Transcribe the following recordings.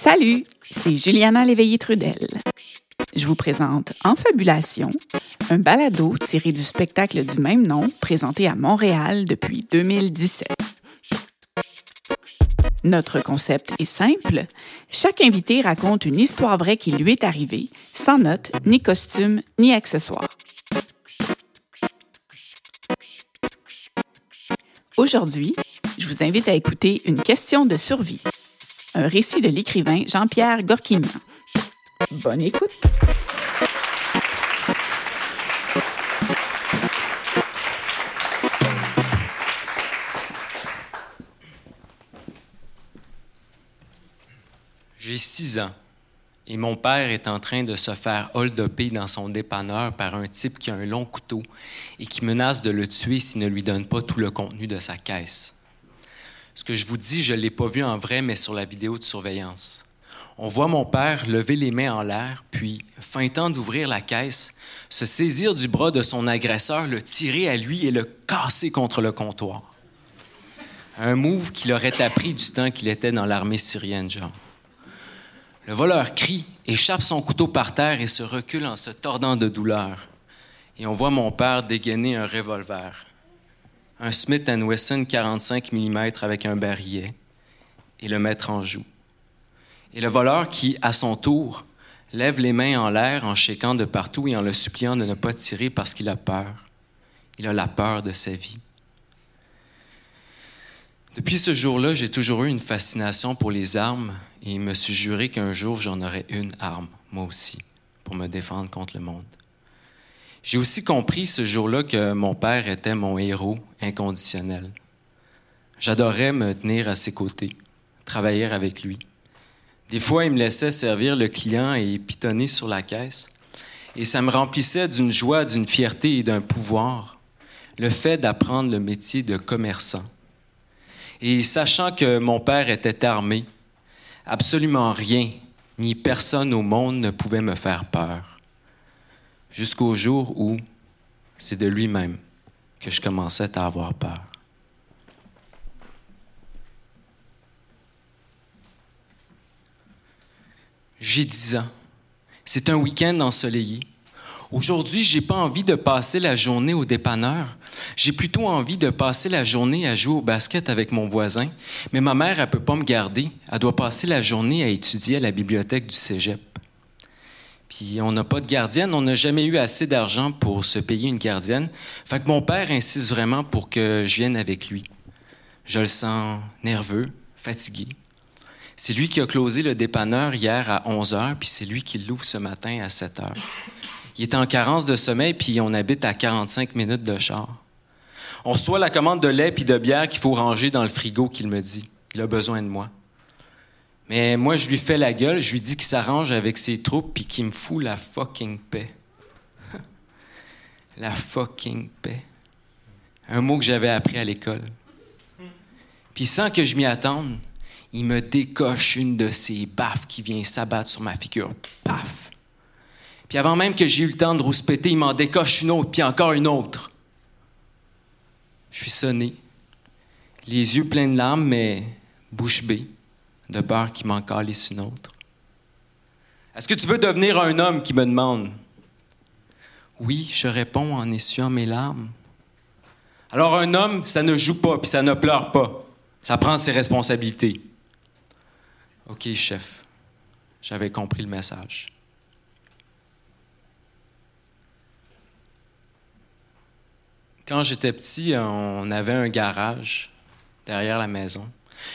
Salut, c'est Juliana Léveillé-Trudel. Je vous présente Enfabulation, un balado tiré du spectacle du même nom présenté à Montréal depuis 2017. Notre concept est simple. Chaque invité raconte une histoire vraie qui lui est arrivée, sans notes, ni costume, ni accessoires. Aujourd'hui, je vous invite à écouter une question de survie, un récit de l'écrivain Jean-Pierre Gorquignan. Bonne écoute! J'ai six ans et mon père est en train de se faire hold dans son dépanneur par un type qui a un long couteau et qui menace de le tuer s'il ne lui donne pas tout le contenu de sa caisse. Ce que je vous dis, je ne l'ai pas vu en vrai, mais sur la vidéo de surveillance. On voit mon père lever les mains en l'air, puis, feintant d'ouvrir la caisse, se saisir du bras de son agresseur, le tirer à lui et le casser contre le comptoir. Un move qu'il aurait appris du temps qu'il était dans l'armée syrienne, genre. Le voleur crie, échappe son couteau par terre et se recule en se tordant de douleur. Et on voit mon père dégainer un revolver, un Smith Wesson 45 mm avec un barillet, et le mettre en joue. Et le voleur qui, à son tour, lève les mains en l'air en chéquant de partout et en le suppliant de ne pas tirer parce qu'il a peur. Il a la peur de sa vie. Depuis ce jour-là, j'ai toujours eu une fascination pour les armes et me suis juré qu'un jour j'en aurais une arme, moi aussi, pour me défendre contre le monde. J'ai aussi compris ce jour-là que mon père était mon héros inconditionnel. J'adorais me tenir à ses côtés, travailler avec lui. Des fois, il me laissait servir le client et pitonner sur la caisse, et ça me remplissait d'une joie, d'une fierté et d'un pouvoir, le fait d'apprendre le métier de commerçant et sachant que mon père était armé, absolument rien ni personne au monde ne pouvait me faire peur. Jusqu'au jour où c'est de lui-même que je commençais à avoir peur. J'ai dix ans. C'est un week-end ensoleillé. Aujourd'hui, j'ai pas envie de passer la journée au dépanneur. J'ai plutôt envie de passer la journée à jouer au basket avec mon voisin. Mais ma mère, elle peut pas me garder. Elle doit passer la journée à étudier à la bibliothèque du cégep. Puis on n'a pas de gardienne, on n'a jamais eu assez d'argent pour se payer une gardienne. Fait que mon père insiste vraiment pour que je vienne avec lui. Je le sens nerveux, fatigué. C'est lui qui a closé le dépanneur hier à 11 h, puis c'est lui qui l'ouvre ce matin à 7 h. Il est en carence de sommeil, puis on habite à 45 minutes de char. On reçoit la commande de lait puis de bière qu'il faut ranger dans le frigo, qu'il me dit. Il a besoin de moi. Mais moi, je lui fais la gueule, je lui dis qu'il s'arrange avec ses troupes puis qu'il me fout la fucking paix. la fucking paix. Un mot que j'avais appris à l'école. Puis sans que je m'y attende, il me décoche une de ses baffes qui vient s'abattre sur ma figure. Paf! Puis avant même que j'ai eu le temps de rouspéter, il m'en décoche une autre, puis encore une autre. Je suis sonné, les yeux pleins de larmes, mais bouche bée, de peur qu'il m'en calisse une autre. Est-ce que tu veux devenir un homme? Qui me demande? Oui, je réponds en essuyant mes larmes. Alors un homme, ça ne joue pas, puis ça ne pleure pas. Ça prend ses responsabilités. OK, chef, j'avais compris le message. Quand j'étais petit, on avait un garage derrière la maison.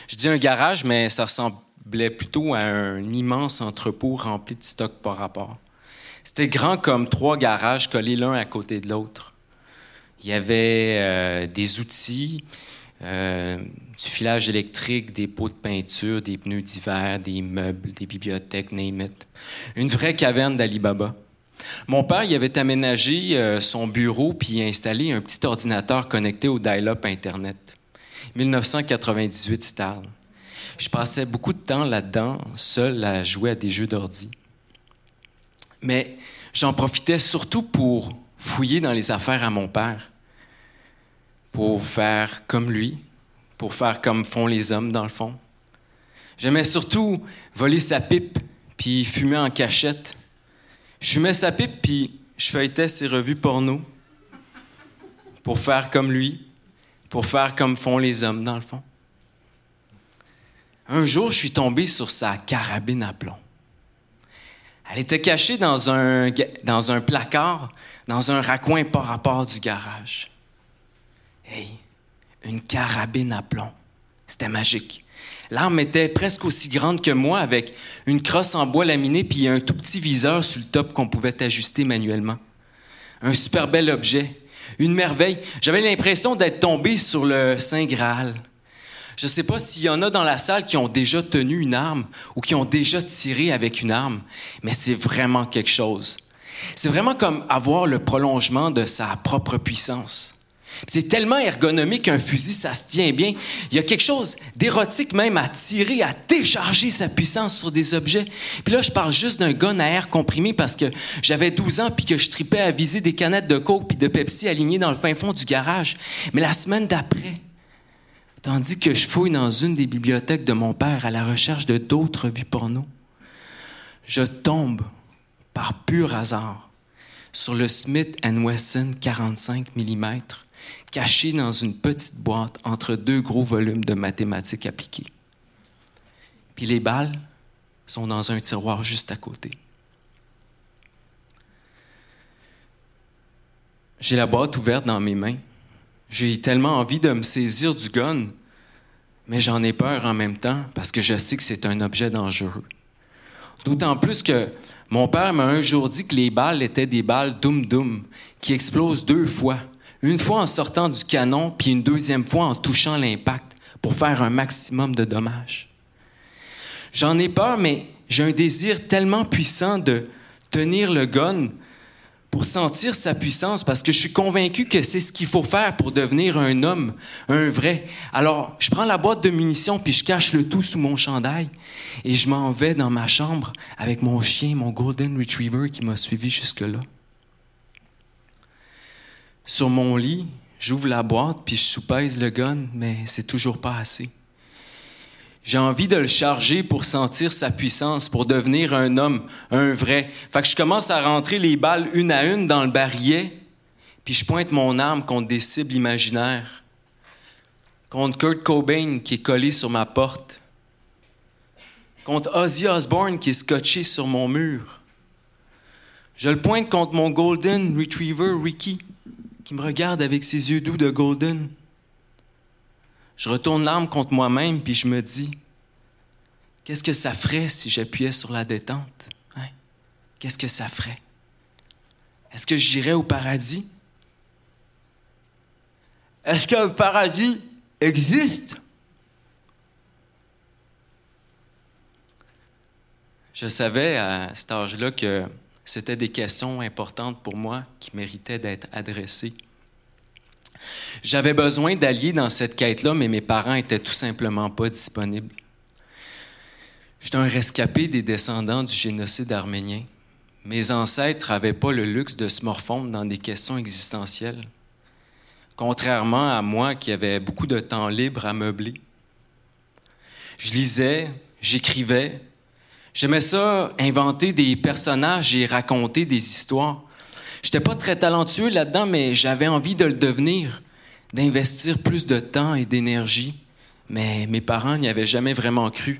Je dis un garage, mais ça ressemblait plutôt à un immense entrepôt rempli de stocks par rapport. C'était grand comme trois garages collés l'un à côté de l'autre. Il y avait euh, des outils, euh, du filage électrique, des pots de peinture, des pneus d'hiver, des meubles, des bibliothèques, name it. Une vraie caverne d'Alibaba. Mon père y avait aménagé euh, son bureau puis installé un petit ordinateur connecté au dial-up Internet. 1998 style. Je passais beaucoup de temps là-dedans, seul à jouer à des jeux d'ordi. Mais j'en profitais surtout pour fouiller dans les affaires à mon père, pour faire comme lui, pour faire comme font les hommes dans le fond. J'aimais surtout voler sa pipe puis fumer en cachette. Je fumais sa pipe puis je feuilletais ses revues porno pour faire comme lui, pour faire comme font les hommes dans le fond. Un jour, je suis tombé sur sa carabine à plomb. Elle était cachée dans un, placard, dans un raccoin par rapport du garage. Hey, une carabine à plomb. C'était magique. L'arme était presque aussi grande que moi, avec une crosse en bois laminé puis un tout petit viseur sur le top qu'on pouvait ajuster manuellement. Un super bel objet, une merveille. J'avais l'impression d'être tombé sur le Saint Graal. Je ne sais pas s'il y en a dans la salle qui ont déjà tenu une arme ou qui ont déjà tiré avec une arme, mais c'est vraiment quelque chose. C'est vraiment comme avoir le prolongement de sa propre puissance. C'est tellement ergonomique qu'un fusil, ça se tient bien. Il y a quelque chose d'érotique même à tirer, à décharger sa puissance sur des objets. Puis là, je parle juste d'un gun à air comprimé parce que j'avais 12 ans puis que je tripais à viser des canettes de Coke puis de Pepsi alignées dans le fin fond du garage. Mais la semaine d'après, tandis que je fouille dans une des bibliothèques de mon père à la recherche de d'autres vues porno, je tombe par pur hasard sur le Smith Wesson 45 mm caché dans une petite boîte entre deux gros volumes de mathématiques appliquées. Puis les balles sont dans un tiroir juste à côté. J'ai la boîte ouverte dans mes mains j'ai tellement envie de me saisir du gun, mais j'en ai peur en même temps parce que je sais que c'est un objet dangereux. D'autant plus que mon père m'a un jour dit que les balles étaient des balles doum-doum qui explosent deux fois. Une fois en sortant du canon, puis une deuxième fois en touchant l'impact pour faire un maximum de dommages. J'en ai peur, mais j'ai un désir tellement puissant de tenir le gun pour sentir sa puissance, parce que je suis convaincu que c'est ce qu'il faut faire pour devenir un homme, un vrai. Alors, je prends la boîte de munitions, puis je cache le tout sous mon chandail, et je m'en vais dans ma chambre avec mon chien, mon Golden Retriever qui m'a suivi jusque-là. Sur mon lit, j'ouvre la boîte, puis je soupèse le gun, mais c'est toujours pas assez. J'ai envie de le charger pour sentir sa puissance, pour devenir un homme, un vrai. Fait que je commence à rentrer les balles une à une dans le barillet, puis je pointe mon arme contre des cibles imaginaires. Contre Kurt Cobain qui est collé sur ma porte. Contre Ozzy Osbourne qui est scotché sur mon mur. Je le pointe contre mon Golden Retriever Ricky qui me regarde avec ses yeux doux de Golden. Je retourne l'arme contre moi-même, puis je me dis, qu'est-ce que ça ferait si j'appuyais sur la détente? Hein? Qu'est-ce que ça ferait? Est-ce que j'irais au paradis? Est-ce qu'un paradis existe? Je savais à cet âge-là que c'était des questions importantes pour moi qui méritaient d'être adressées. J'avais besoin d'alliés dans cette quête-là, mais mes parents étaient tout simplement pas disponibles. J'étais un rescapé des descendants du génocide arménien. Mes ancêtres n'avaient pas le luxe de se morfondre dans des questions existentielles, contrairement à moi qui avais beaucoup de temps libre à meubler. Je lisais, j'écrivais. J'aimais ça, inventer des personnages et raconter des histoires. J'étais pas très talentueux là-dedans, mais j'avais envie de le devenir, d'investir plus de temps et d'énergie. Mais mes parents n'y avaient jamais vraiment cru,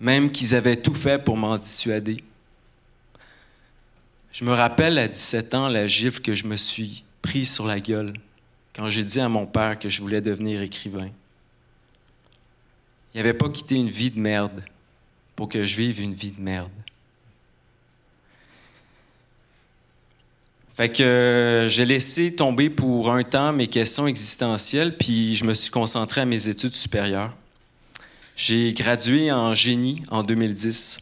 même qu'ils avaient tout fait pour m'en dissuader. Je me rappelle à 17 ans la gifle que je me suis pris sur la gueule quand j'ai dit à mon père que je voulais devenir écrivain. Il n'avait pas quitté une vie de merde pour que je vive une vie de merde. Fait que euh, j'ai laissé tomber pour un temps mes questions existentielles, puis je me suis concentré à mes études supérieures. J'ai gradué en génie en 2010.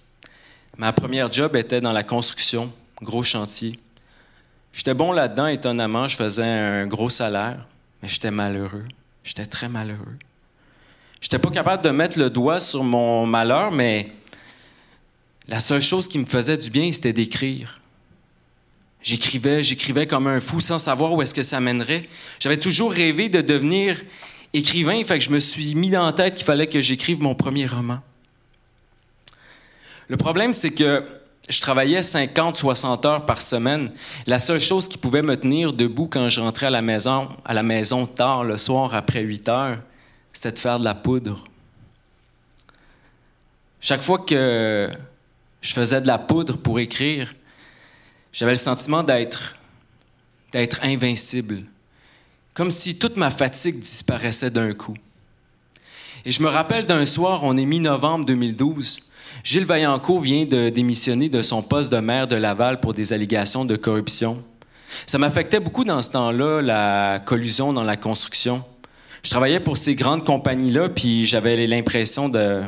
Ma première job était dans la construction, gros chantier. J'étais bon là-dedans, étonnamment, je faisais un gros salaire, mais j'étais malheureux. J'étais très malheureux. J'étais pas capable de mettre le doigt sur mon malheur, mais la seule chose qui me faisait du bien, c'était d'écrire. J'écrivais, j'écrivais comme un fou sans savoir où est-ce que ça mènerait. J'avais toujours rêvé de devenir écrivain, fait que je me suis mis dans la tête qu'il fallait que j'écrive mon premier roman. Le problème, c'est que je travaillais 50, 60 heures par semaine. La seule chose qui pouvait me tenir debout quand je rentrais à la maison, à la maison tard le soir après 8 heures, c'était de faire de la poudre. Chaque fois que je faisais de la poudre pour écrire, j'avais le sentiment d'être invincible, comme si toute ma fatigue disparaissait d'un coup. Et je me rappelle d'un soir, on est mi-novembre 2012, Gilles Vaillancourt vient de démissionner de son poste de maire de Laval pour des allégations de corruption. Ça m'affectait beaucoup dans ce temps-là, la collusion dans la construction. Je travaillais pour ces grandes compagnies-là, puis j'avais l'impression de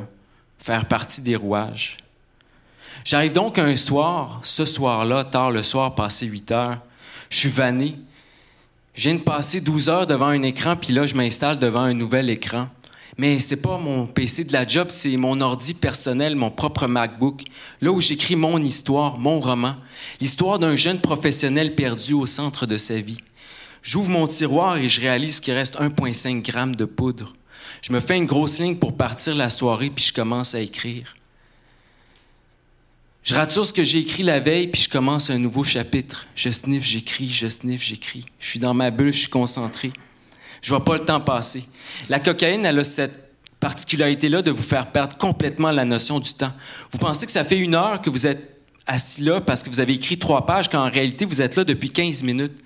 faire partie des rouages. J'arrive donc un soir, ce soir-là, tard le soir, passé 8 heures, je suis vanné. Je viens de passer 12 heures devant un écran, puis là, je m'installe devant un nouvel écran mais c'est pas mon PC de la job, c'est mon ordi personnel, mon propre MacBook, là où j'écris mon histoire, mon roman, l'histoire d'un jeune professionnel perdu au centre de sa vie. J'ouvre mon tiroir et je réalise qu'il reste 1,5 g de poudre. Je me fais une grosse ligne pour partir la soirée, puis je commence à écrire. Je rature ce que j'ai écrit la veille, puis je commence un nouveau chapitre. Je sniffe, j'écris, je sniffe, j'écris. Je suis dans ma bulle, je suis concentré. Je vois pas le temps passer. La cocaïne, elle a cette particularité-là de vous faire perdre complètement la notion du temps. Vous pensez que ça fait une heure que vous êtes assis là parce que vous avez écrit trois pages, quand en réalité, vous êtes là depuis 15 minutes.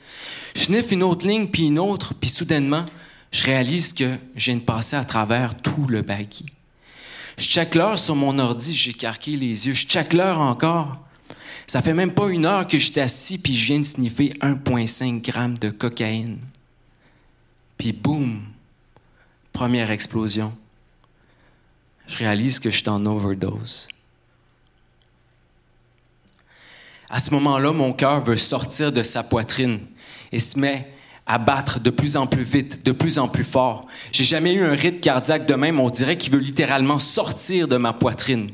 Je sniffe une autre ligne, puis une autre, puis soudainement, je réalise que je viens de passer à travers tout le baggy. Je check l'heure sur mon ordi, j'ai carqué les yeux. Je check l'heure encore. Ça fait même pas une heure que j'étais assis, puis je viens de sniffer 1,5 g de cocaïne. Puis boum, première explosion. Je réalise que je suis en overdose. À ce moment-là, mon cœur veut sortir de sa poitrine et se met à battre de plus en plus vite, de plus en plus fort. J'ai jamais eu un rythme cardiaque de même, on dirait qu'il veut littéralement sortir de ma poitrine.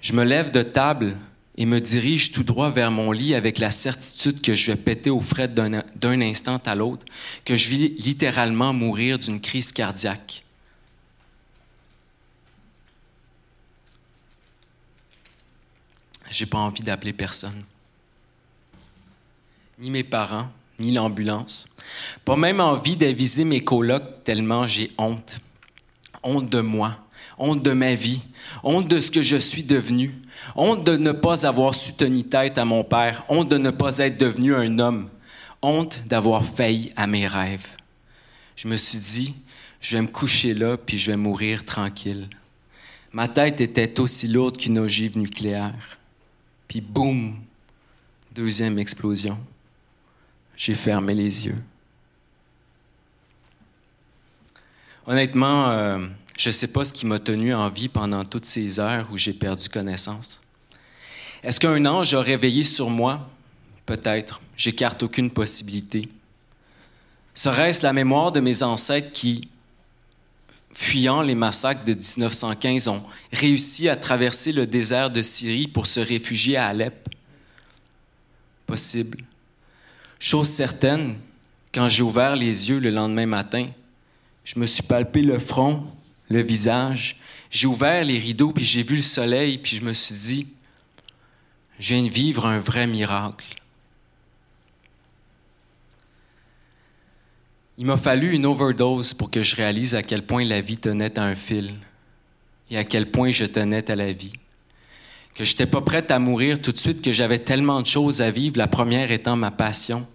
Je me lève de table et me dirige tout droit vers mon lit avec la certitude que je vais péter au fret d'un instant à l'autre, que je vais littéralement mourir d'une crise cardiaque. J'ai pas envie d'appeler personne. Ni mes parents, ni l'ambulance. Pas même envie d'aviser mes colocs tellement j'ai honte. Honte de moi, honte de ma vie, honte de ce que je suis devenu, honte de ne pas avoir su tenir tête à mon père, honte de ne pas être devenu un homme, honte d'avoir failli à mes rêves. Je me suis dit, je vais me coucher là, puis je vais mourir tranquille. Ma tête était aussi lourde qu'une ogive nucléaire. Puis boum, deuxième explosion. J'ai fermé les yeux. Honnêtement, euh, je ne sais pas ce qui m'a tenu en vie pendant toutes ces heures où j'ai perdu connaissance. Est-ce qu'un ange a réveillé sur moi? Peut-être. J'écarte aucune possibilité. Serait-ce la mémoire de mes ancêtres qui, fuyant les massacres de 1915, ont réussi à traverser le désert de Syrie pour se réfugier à Alep? Possible. Chose certaine, quand j'ai ouvert les yeux le lendemain matin, je me suis palpé le front le visage. J'ai ouvert les rideaux, puis j'ai vu le soleil, puis je me suis dit, je viens de vivre un vrai miracle. Il m'a fallu une overdose pour que je réalise à quel point la vie tenait à un fil et à quel point je tenais à la vie. Que je n'étais pas prête à mourir tout de suite, que j'avais tellement de choses à vivre, la première étant ma passion.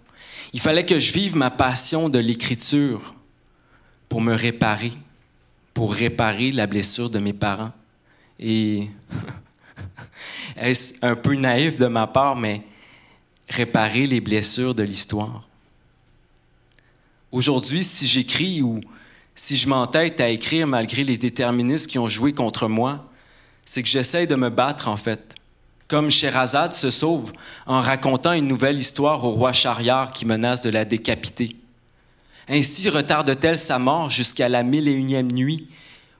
Il fallait que je vive ma passion de l'écriture pour me réparer, pour réparer la blessure de mes parents. Et est-ce un peu naïf de ma part, mais réparer les blessures de l'histoire? Aujourd'hui, si j'écris ou si je m'entête à écrire malgré les déterministes qui ont joué contre moi, c'est que j'essaie de me battre en fait. Comme Sherazade se sauve en racontant une nouvelle histoire au roi Chariard qui menace de la décapiter. Ainsi retarde-t-elle sa mort jusqu'à la mille et unième nuit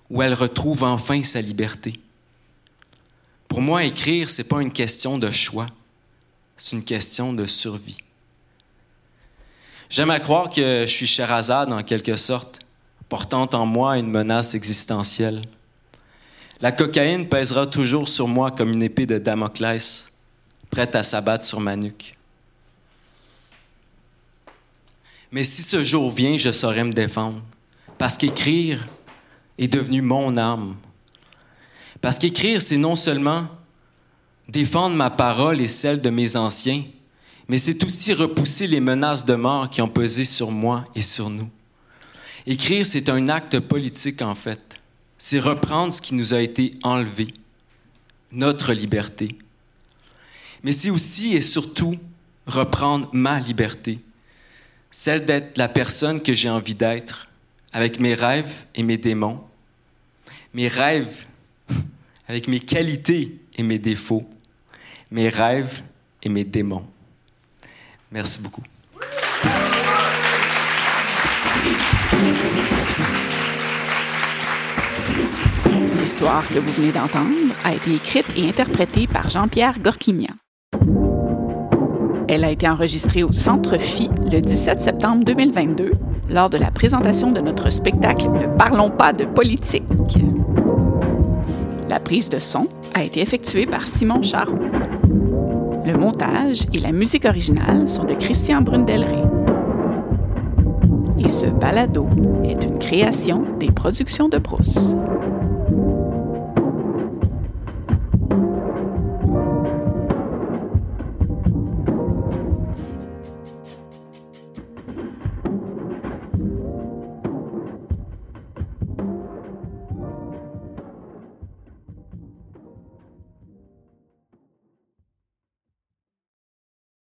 où elle retrouve enfin sa liberté. Pour moi, écrire, ce n'est pas une question de choix, c'est une question de survie. J'aime à croire que je suis Sherazade en quelque sorte, portant en moi une menace existentielle. La cocaïne pèsera toujours sur moi comme une épée de Damoclès, prête à s'abattre sur ma nuque. Mais si ce jour vient, je saurai me défendre, parce qu'écrire est devenu mon âme. Parce qu'écrire, c'est non seulement défendre ma parole et celle de mes anciens, mais c'est aussi repousser les menaces de mort qui ont pesé sur moi et sur nous. Écrire, c'est un acte politique en fait. C'est reprendre ce qui nous a été enlevé, notre liberté. Mais c'est aussi et surtout reprendre ma liberté, celle d'être la personne que j'ai envie d'être, avec mes rêves et mes démons, mes rêves avec mes qualités et mes défauts, mes rêves et mes démons. Merci beaucoup. L'histoire que vous venez d'entendre a été écrite et interprétée par Jean-Pierre Gorquignan. Elle a été enregistrée au Centre Phi le 17 septembre 2022 lors de la présentation de notre spectacle Ne parlons pas de politique. La prise de son a été effectuée par Simon Charon. Le montage et la musique originale sont de Christian Brundelrey. Et ce balado est une création des productions de Brousse.